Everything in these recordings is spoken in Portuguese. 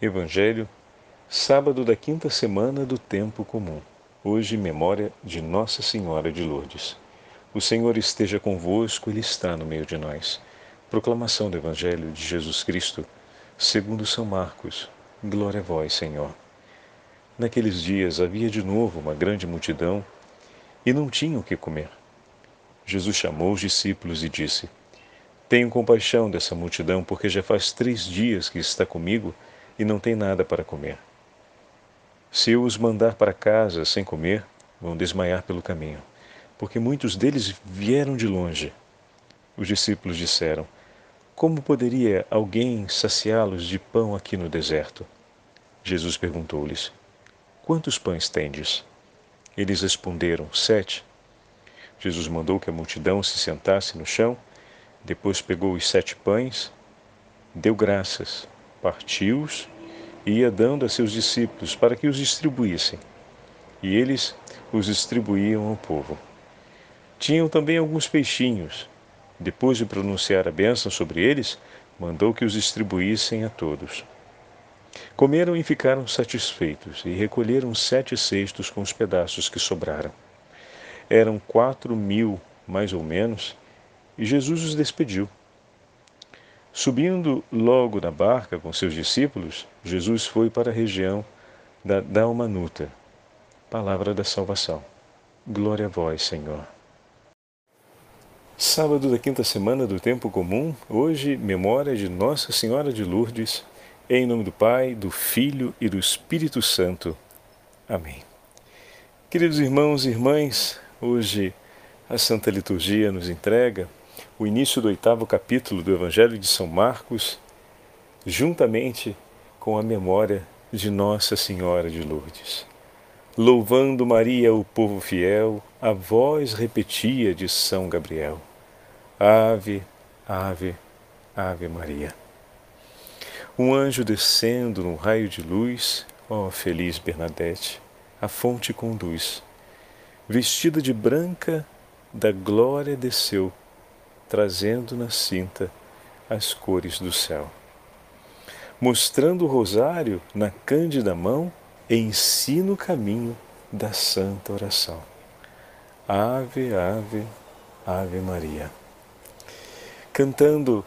Evangelho, sábado da quinta semana do tempo comum. Hoje, memória de Nossa Senhora de Lourdes. O Senhor esteja convosco, Ele está no meio de nós. Proclamação do Evangelho de Jesus Cristo, segundo São Marcos. Glória a vós, Senhor. Naqueles dias havia de novo uma grande multidão e não tinham o que comer. Jesus chamou os discípulos e disse: Tenho compaixão dessa multidão, porque já faz três dias que está comigo e não tem nada para comer. Se eu os mandar para casa sem comer, vão desmaiar pelo caminho, porque muitos deles vieram de longe. Os discípulos disseram: Como poderia alguém saciá-los de pão aqui no deserto? Jesus perguntou-lhes: Quantos pães tendes? Eles responderam: Sete. Jesus mandou que a multidão se sentasse no chão, depois pegou os sete pães, deu graças partiu-os e ia dando a seus discípulos para que os distribuíssem. E eles os distribuíam ao povo. Tinham também alguns peixinhos. Depois de pronunciar a bênção sobre eles, mandou que os distribuíssem a todos. Comeram e ficaram satisfeitos, e recolheram sete cestos com os pedaços que sobraram. Eram quatro mil, mais ou menos, e Jesus os despediu. Subindo logo na barca com seus discípulos, Jesus foi para a região da Dalmanuta. Palavra da salvação. Glória a vós, Senhor. Sábado da quinta semana do tempo comum, hoje memória de Nossa Senhora de Lourdes, em nome do Pai, do Filho e do Espírito Santo. Amém. Queridos irmãos e irmãs, hoje a Santa Liturgia nos entrega o início do oitavo capítulo do Evangelho de São Marcos, juntamente com a memória de Nossa Senhora de Lourdes. Louvando Maria, o povo fiel, a voz repetia de São Gabriel: Ave, Ave, Ave Maria. Um anjo descendo num raio de luz, ó feliz Bernadette, a fonte conduz. Vestida de branca, da glória desceu trazendo na cinta as cores do céu. Mostrando o rosário na cândida mão, ensina o caminho da santa oração. Ave, ave, ave Maria. Cantando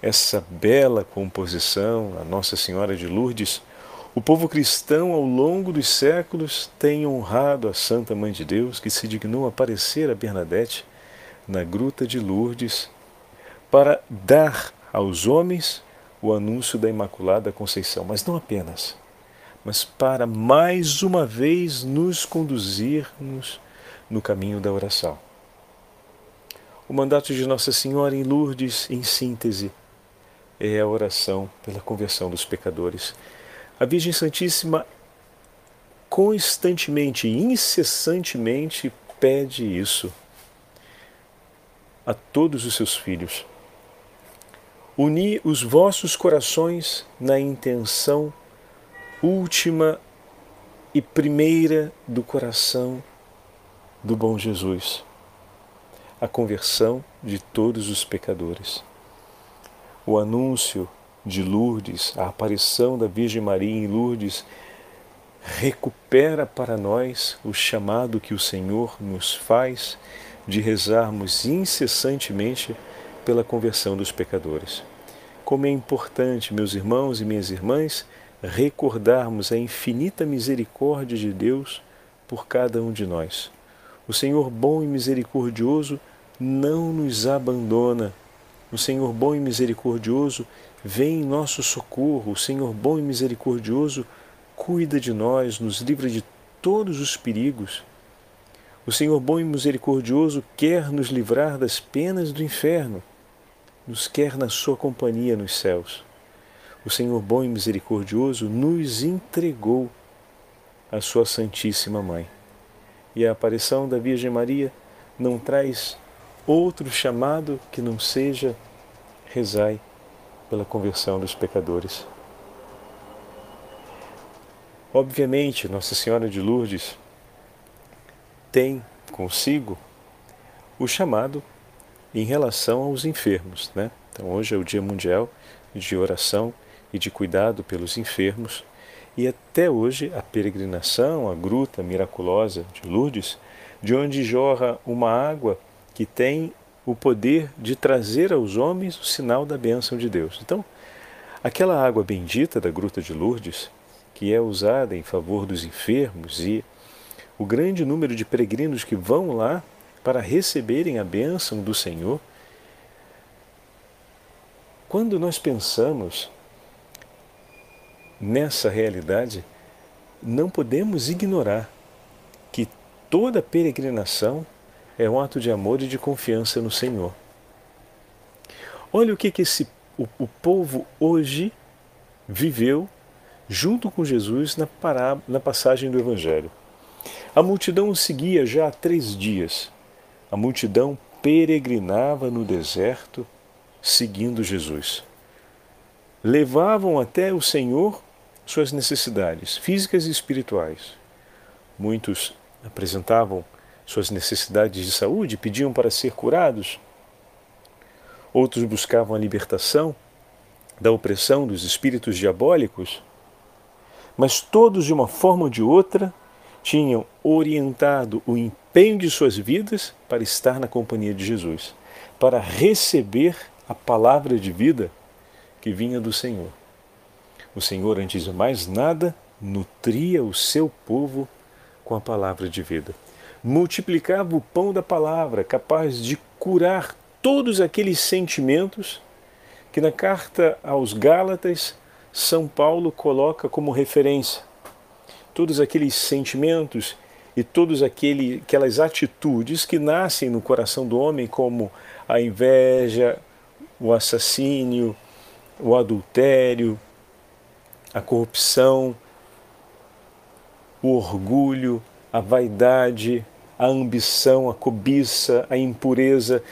essa bela composição, a Nossa Senhora de Lourdes, o povo cristão, ao longo dos séculos, tem honrado a Santa Mãe de Deus, que se dignou aparecer a Bernadette na Gruta de Lourdes para dar aos homens o anúncio da Imaculada Conceição, mas não apenas, mas para mais uma vez nos conduzirmos no caminho da oração. O mandato de Nossa Senhora em Lourdes, em síntese, é a oração pela conversão dos pecadores. A Virgem Santíssima constantemente, incessantemente pede isso a todos os seus filhos. Uni os vossos corações na intenção última e primeira do coração do bom Jesus, a conversão de todos os pecadores. O anúncio de Lourdes, a aparição da Virgem Maria em Lourdes, recupera para nós o chamado que o Senhor nos faz de rezarmos incessantemente pela conversão dos pecadores. Como é importante, meus irmãos e minhas irmãs, recordarmos a infinita misericórdia de Deus por cada um de nós. O Senhor bom e misericordioso não nos abandona. O Senhor bom e misericordioso vem em nosso socorro. O Senhor bom e misericordioso cuida de nós, nos livra de todos os perigos. O Senhor bom e misericordioso quer nos livrar das penas do inferno, nos quer na sua companhia nos céus. O Senhor bom e misericordioso nos entregou a sua Santíssima Mãe. E a aparição da Virgem Maria não traz outro chamado que não seja rezai pela conversão dos pecadores. Obviamente, Nossa Senhora de Lourdes tem consigo o chamado em relação aos enfermos. Né? Então, hoje é o Dia Mundial de Oração e de cuidado pelos enfermos, e até hoje a peregrinação à gruta miraculosa de Lourdes, de onde jorra uma água que tem o poder de trazer aos homens o sinal da bênção de Deus. Então, aquela água bendita da gruta de Lourdes, que é usada em favor dos enfermos e o grande número de peregrinos que vão lá para receberem a bênção do Senhor, quando nós pensamos nessa realidade, não podemos ignorar que toda peregrinação é um ato de amor e de confiança no Senhor. Olha o que, que esse, o, o povo hoje viveu junto com Jesus na, pará, na passagem do Evangelho. A multidão o seguia já há três dias. A multidão peregrinava no deserto seguindo Jesus. Levavam até o Senhor suas necessidades físicas e espirituais. Muitos apresentavam suas necessidades de saúde, pediam para ser curados. Outros buscavam a libertação da opressão dos espíritos diabólicos. Mas todos, de uma forma ou de outra, tinham orientado o empenho de suas vidas para estar na companhia de Jesus, para receber a palavra de vida que vinha do Senhor. O Senhor, antes de mais nada, nutria o seu povo com a palavra de vida. Multiplicava o pão da palavra, capaz de curar todos aqueles sentimentos que na carta aos Gálatas São Paulo coloca como referência. Todos aqueles sentimentos e todas aquelas atitudes que nascem no coração do homem, como a inveja, o assassínio, o adultério, a corrupção, o orgulho, a vaidade, a ambição, a cobiça, a impureza,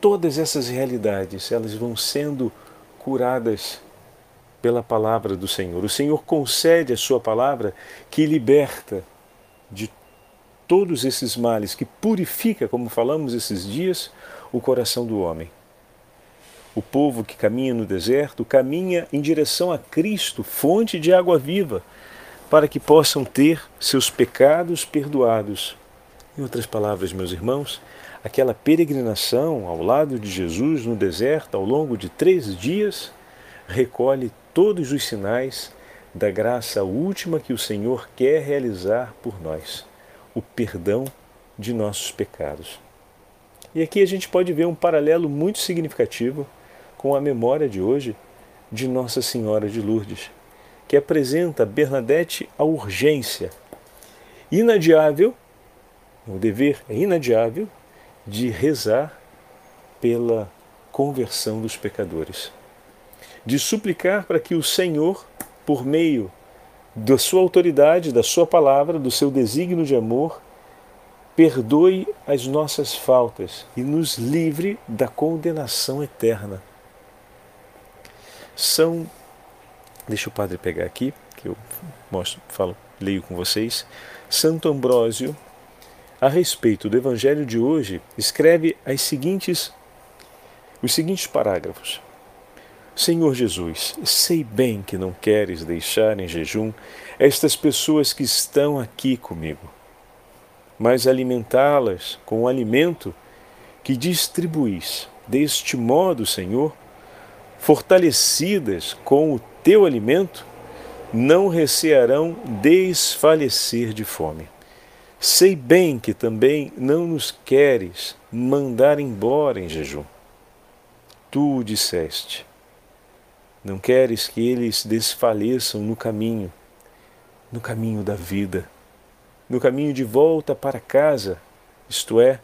todas essas realidades, elas vão sendo curadas pela palavra do Senhor. O Senhor concede a sua palavra que liberta de todos esses males, que purifica, como falamos esses dias, o coração do homem. O povo que caminha no deserto caminha em direção a Cristo, fonte de água viva, para que possam ter seus pecados perdoados. Em outras palavras, meus irmãos, aquela peregrinação ao lado de Jesus no deserto ao longo de três dias recolhe todos os sinais da graça última que o Senhor quer realizar por nós, o perdão de nossos pecados. E aqui a gente pode ver um paralelo muito significativo com a memória de hoje de Nossa Senhora de Lourdes, que apresenta Bernadette a urgência inadiável, o dever é inadiável de rezar pela conversão dos pecadores, de suplicar para que o Senhor, por meio da sua autoridade, da sua palavra, do seu desígnio de amor, perdoe as nossas faltas e nos livre da condenação eterna são. Deixa o padre pegar aqui, que eu mostro, falo, leio com vocês. Santo Ambrósio, a respeito do Evangelho de hoje, escreve as seguintes, os seguintes parágrafos. Senhor Jesus, sei bem que não queres deixar em jejum estas pessoas que estão aqui comigo, mas alimentá-las com o alimento que distribuís. Deste modo, Senhor, fortalecidas com o teu alimento, não recearão desfalecer de fome. Sei bem que também não nos queres mandar embora em jejum. Tu disseste, não queres que eles desfaleçam no caminho, no caminho da vida, no caminho de volta para casa, isto é,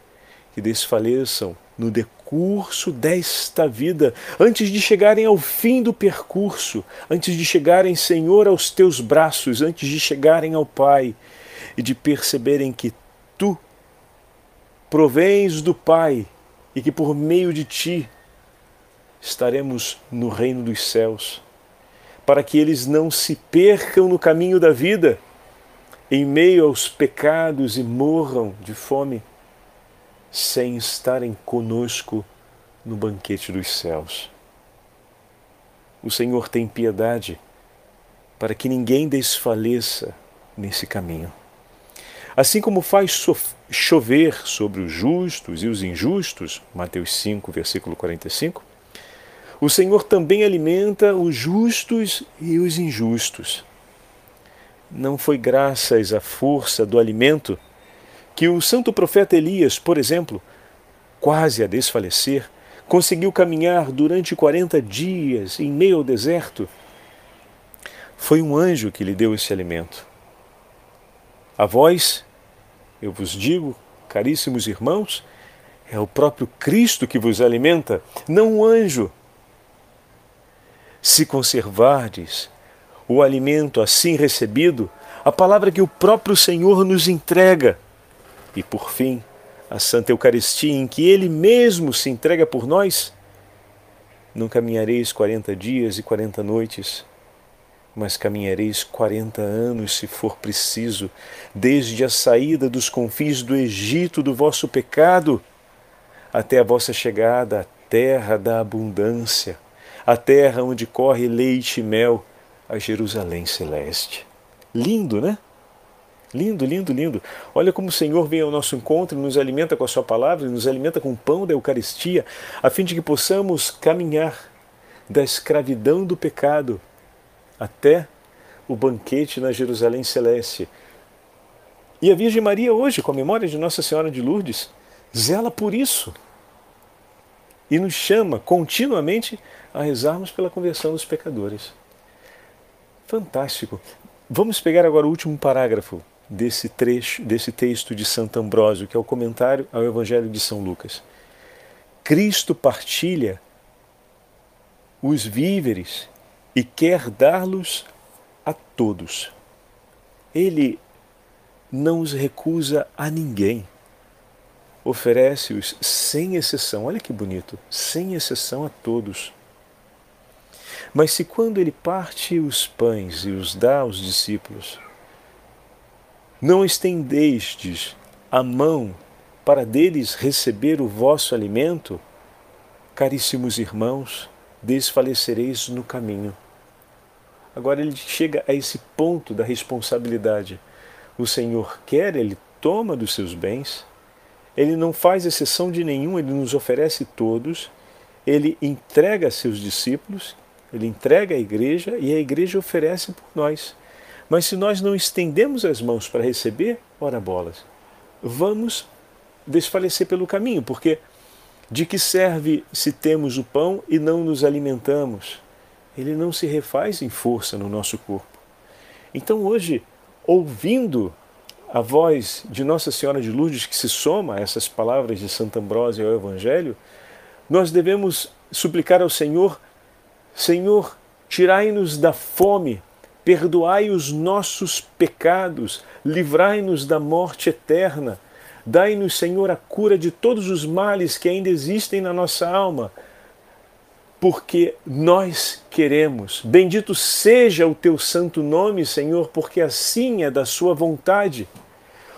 que desfaleçam no decurso desta vida, antes de chegarem ao fim do percurso, antes de chegarem, Senhor, aos teus braços, antes de chegarem ao Pai e de perceberem que tu provens do Pai e que por meio de ti estaremos no reino dos céus, para que eles não se percam no caminho da vida, em meio aos pecados e morram de fome sem estarem conosco no banquete dos céus. O Senhor tem piedade para que ninguém desfaleça nesse caminho. Assim como faz chover sobre os justos e os injustos, Mateus 5, versículo 45, o Senhor também alimenta os justos e os injustos. Não foi graças à força do alimento que o santo profeta Elias, por exemplo, quase a desfalecer, conseguiu caminhar durante 40 dias em meio ao deserto. Foi um anjo que lhe deu esse alimento. A voz, eu vos digo, caríssimos irmãos, é o próprio Cristo que vos alimenta, não um anjo. Se conservardes o alimento assim recebido, a palavra que o próprio Senhor nos entrega, e por fim, a Santa Eucaristia em que Ele mesmo se entrega por nós, não caminhareis quarenta dias e quarenta noites, mas caminhareis quarenta anos, se for preciso, desde a saída dos confins do Egito do vosso pecado até a vossa chegada à terra da abundância, a terra onde corre leite e mel, a Jerusalém celeste. Lindo, né? Lindo, lindo, lindo. Olha como o Senhor vem ao nosso encontro nos alimenta com a Sua palavra, nos alimenta com o pão da Eucaristia, a fim de que possamos caminhar da escravidão do pecado até o banquete na Jerusalém Celeste. E a Virgem Maria, hoje, com a memória de Nossa Senhora de Lourdes, zela por isso e nos chama continuamente a rezarmos pela conversão dos pecadores. Fantástico. Vamos pegar agora o último parágrafo desse trecho, desse texto de Santo Ambrósio, que é o comentário ao Evangelho de São Lucas. Cristo partilha os víveres e quer dar-los a todos. Ele não os recusa a ninguém. Oferece-os sem exceção. Olha que bonito, sem exceção a todos. Mas se quando ele parte os pães e os dá aos discípulos, não estendestes a mão para deles receber o vosso alimento? Caríssimos irmãos, desfalecereis no caminho. Agora ele chega a esse ponto da responsabilidade. O Senhor quer, ele toma dos seus bens, ele não faz exceção de nenhum, ele nos oferece todos, ele entrega a seus discípulos, ele entrega à igreja e a igreja oferece por nós. Mas se nós não estendemos as mãos para receber, ora bolas, vamos desfalecer pelo caminho, porque de que serve se temos o pão e não nos alimentamos? Ele não se refaz em força no nosso corpo. Então hoje, ouvindo a voz de Nossa Senhora de Lourdes que se soma a essas palavras de Santo Ambrósio ao Evangelho, nós devemos suplicar ao Senhor: Senhor, tirai-nos da fome perdoai os nossos pecados, livrai-nos da morte eterna, dai-nos, Senhor, a cura de todos os males que ainda existem na nossa alma, porque nós queremos. Bendito seja o teu santo nome, Senhor, porque assim é da sua vontade.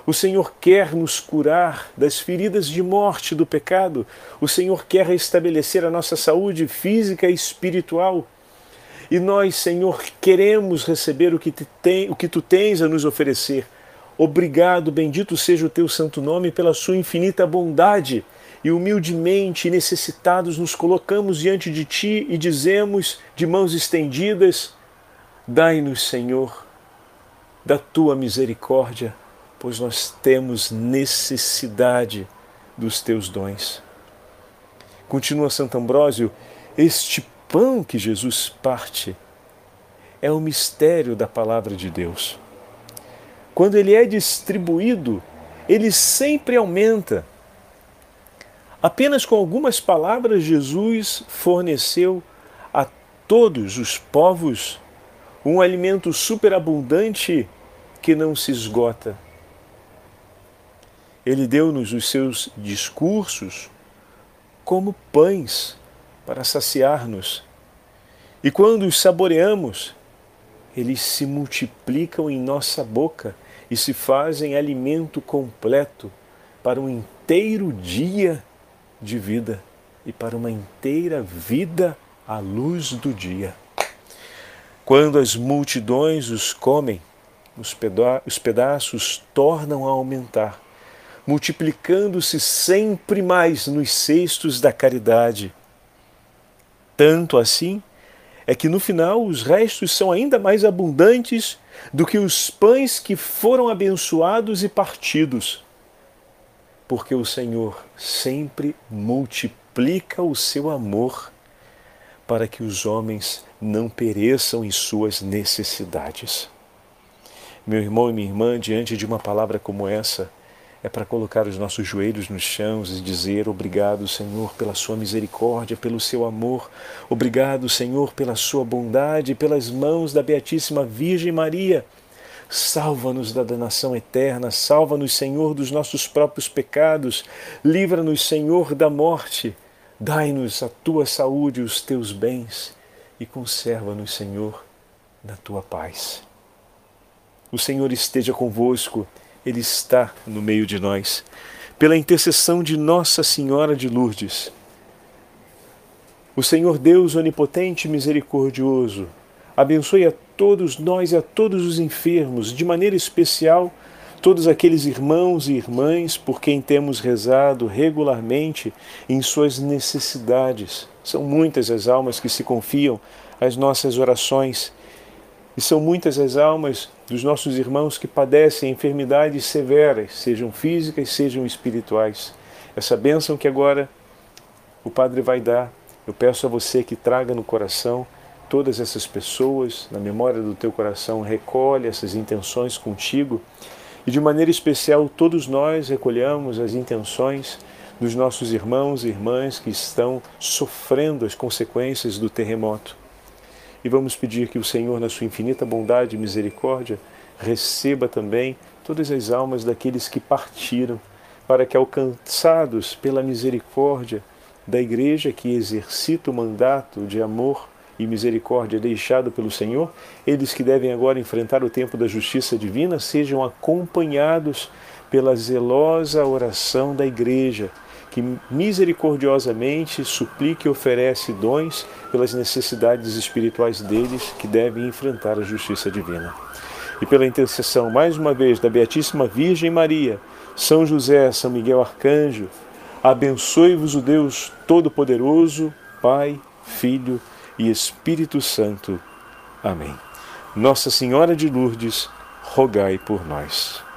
O Senhor quer nos curar das feridas de morte do pecado. O Senhor quer restabelecer a nossa saúde física e espiritual. E nós, Senhor, queremos receber o que, tem, o que tu tens a nos oferecer. Obrigado, bendito seja o teu santo nome pela sua infinita bondade. E humildemente necessitados nos colocamos diante de ti e dizemos, de mãos estendidas: Dai-nos, Senhor, da tua misericórdia, pois nós temos necessidade dos teus dons. Continua Santo Ambrósio, este pão que Jesus parte é o mistério da palavra de Deus. Quando ele é distribuído, ele sempre aumenta. Apenas com algumas palavras, Jesus forneceu a todos os povos um alimento superabundante que não se esgota. Ele deu-nos os seus discursos como pães para saciar-nos. E quando os saboreamos, eles se multiplicam em nossa boca e se fazem alimento completo para um inteiro dia de vida e para uma inteira vida à luz do dia. Quando as multidões os comem, os, peda os pedaços tornam a aumentar, multiplicando-se sempre mais nos cestos da caridade. Tanto assim é que no final os restos são ainda mais abundantes do que os pães que foram abençoados e partidos. Porque o Senhor sempre multiplica o seu amor para que os homens não pereçam em suas necessidades. Meu irmão e minha irmã, diante de uma palavra como essa, é para colocar os nossos joelhos nos chãos e dizer: Obrigado, Senhor, pela Sua misericórdia, pelo Seu amor. Obrigado, Senhor, pela Sua bondade, pelas mãos da Beatíssima Virgem Maria. Salva-nos da danação eterna, salva-nos, Senhor, dos nossos próprios pecados, livra-nos, Senhor, da morte Dai-nos a tua saúde e os teus bens e conserva-nos, Senhor, na tua paz. O Senhor esteja convosco, Ele está no meio de nós. Pela intercessão de Nossa Senhora de Lourdes, o Senhor Deus onipotente e misericordioso, abençoe a todos nós e a todos os enfermos, de maneira especial todos aqueles irmãos e irmãs por quem temos rezado regularmente em suas necessidades. São muitas as almas que se confiam às nossas orações e são muitas as almas dos nossos irmãos que padecem enfermidades severas, sejam físicas, sejam espirituais. Essa bênção que agora o Padre vai dar, eu peço a você que traga no coração todas essas pessoas, na memória do teu coração, recolhe essas intenções contigo e de maneira especial, todos nós recolhamos as intenções dos nossos irmãos e irmãs que estão sofrendo as consequências do terremoto. E vamos pedir que o Senhor, na sua infinita bondade e misericórdia, receba também todas as almas daqueles que partiram, para que, alcançados pela misericórdia da Igreja que exercita o mandato de amor e misericórdia deixado pelo Senhor, eles que devem agora enfrentar o tempo da justiça divina sejam acompanhados pela zelosa oração da Igreja, que misericordiosamente suplica e oferece dons pelas necessidades espirituais deles que devem enfrentar a justiça divina. E pela intercessão, mais uma vez, da Beatíssima Virgem Maria, São José, São Miguel Arcanjo, abençoe-vos o Deus Todo-Poderoso, Pai, Filho e Espírito Santo. Amém. Nossa Senhora de Lourdes, rogai por nós.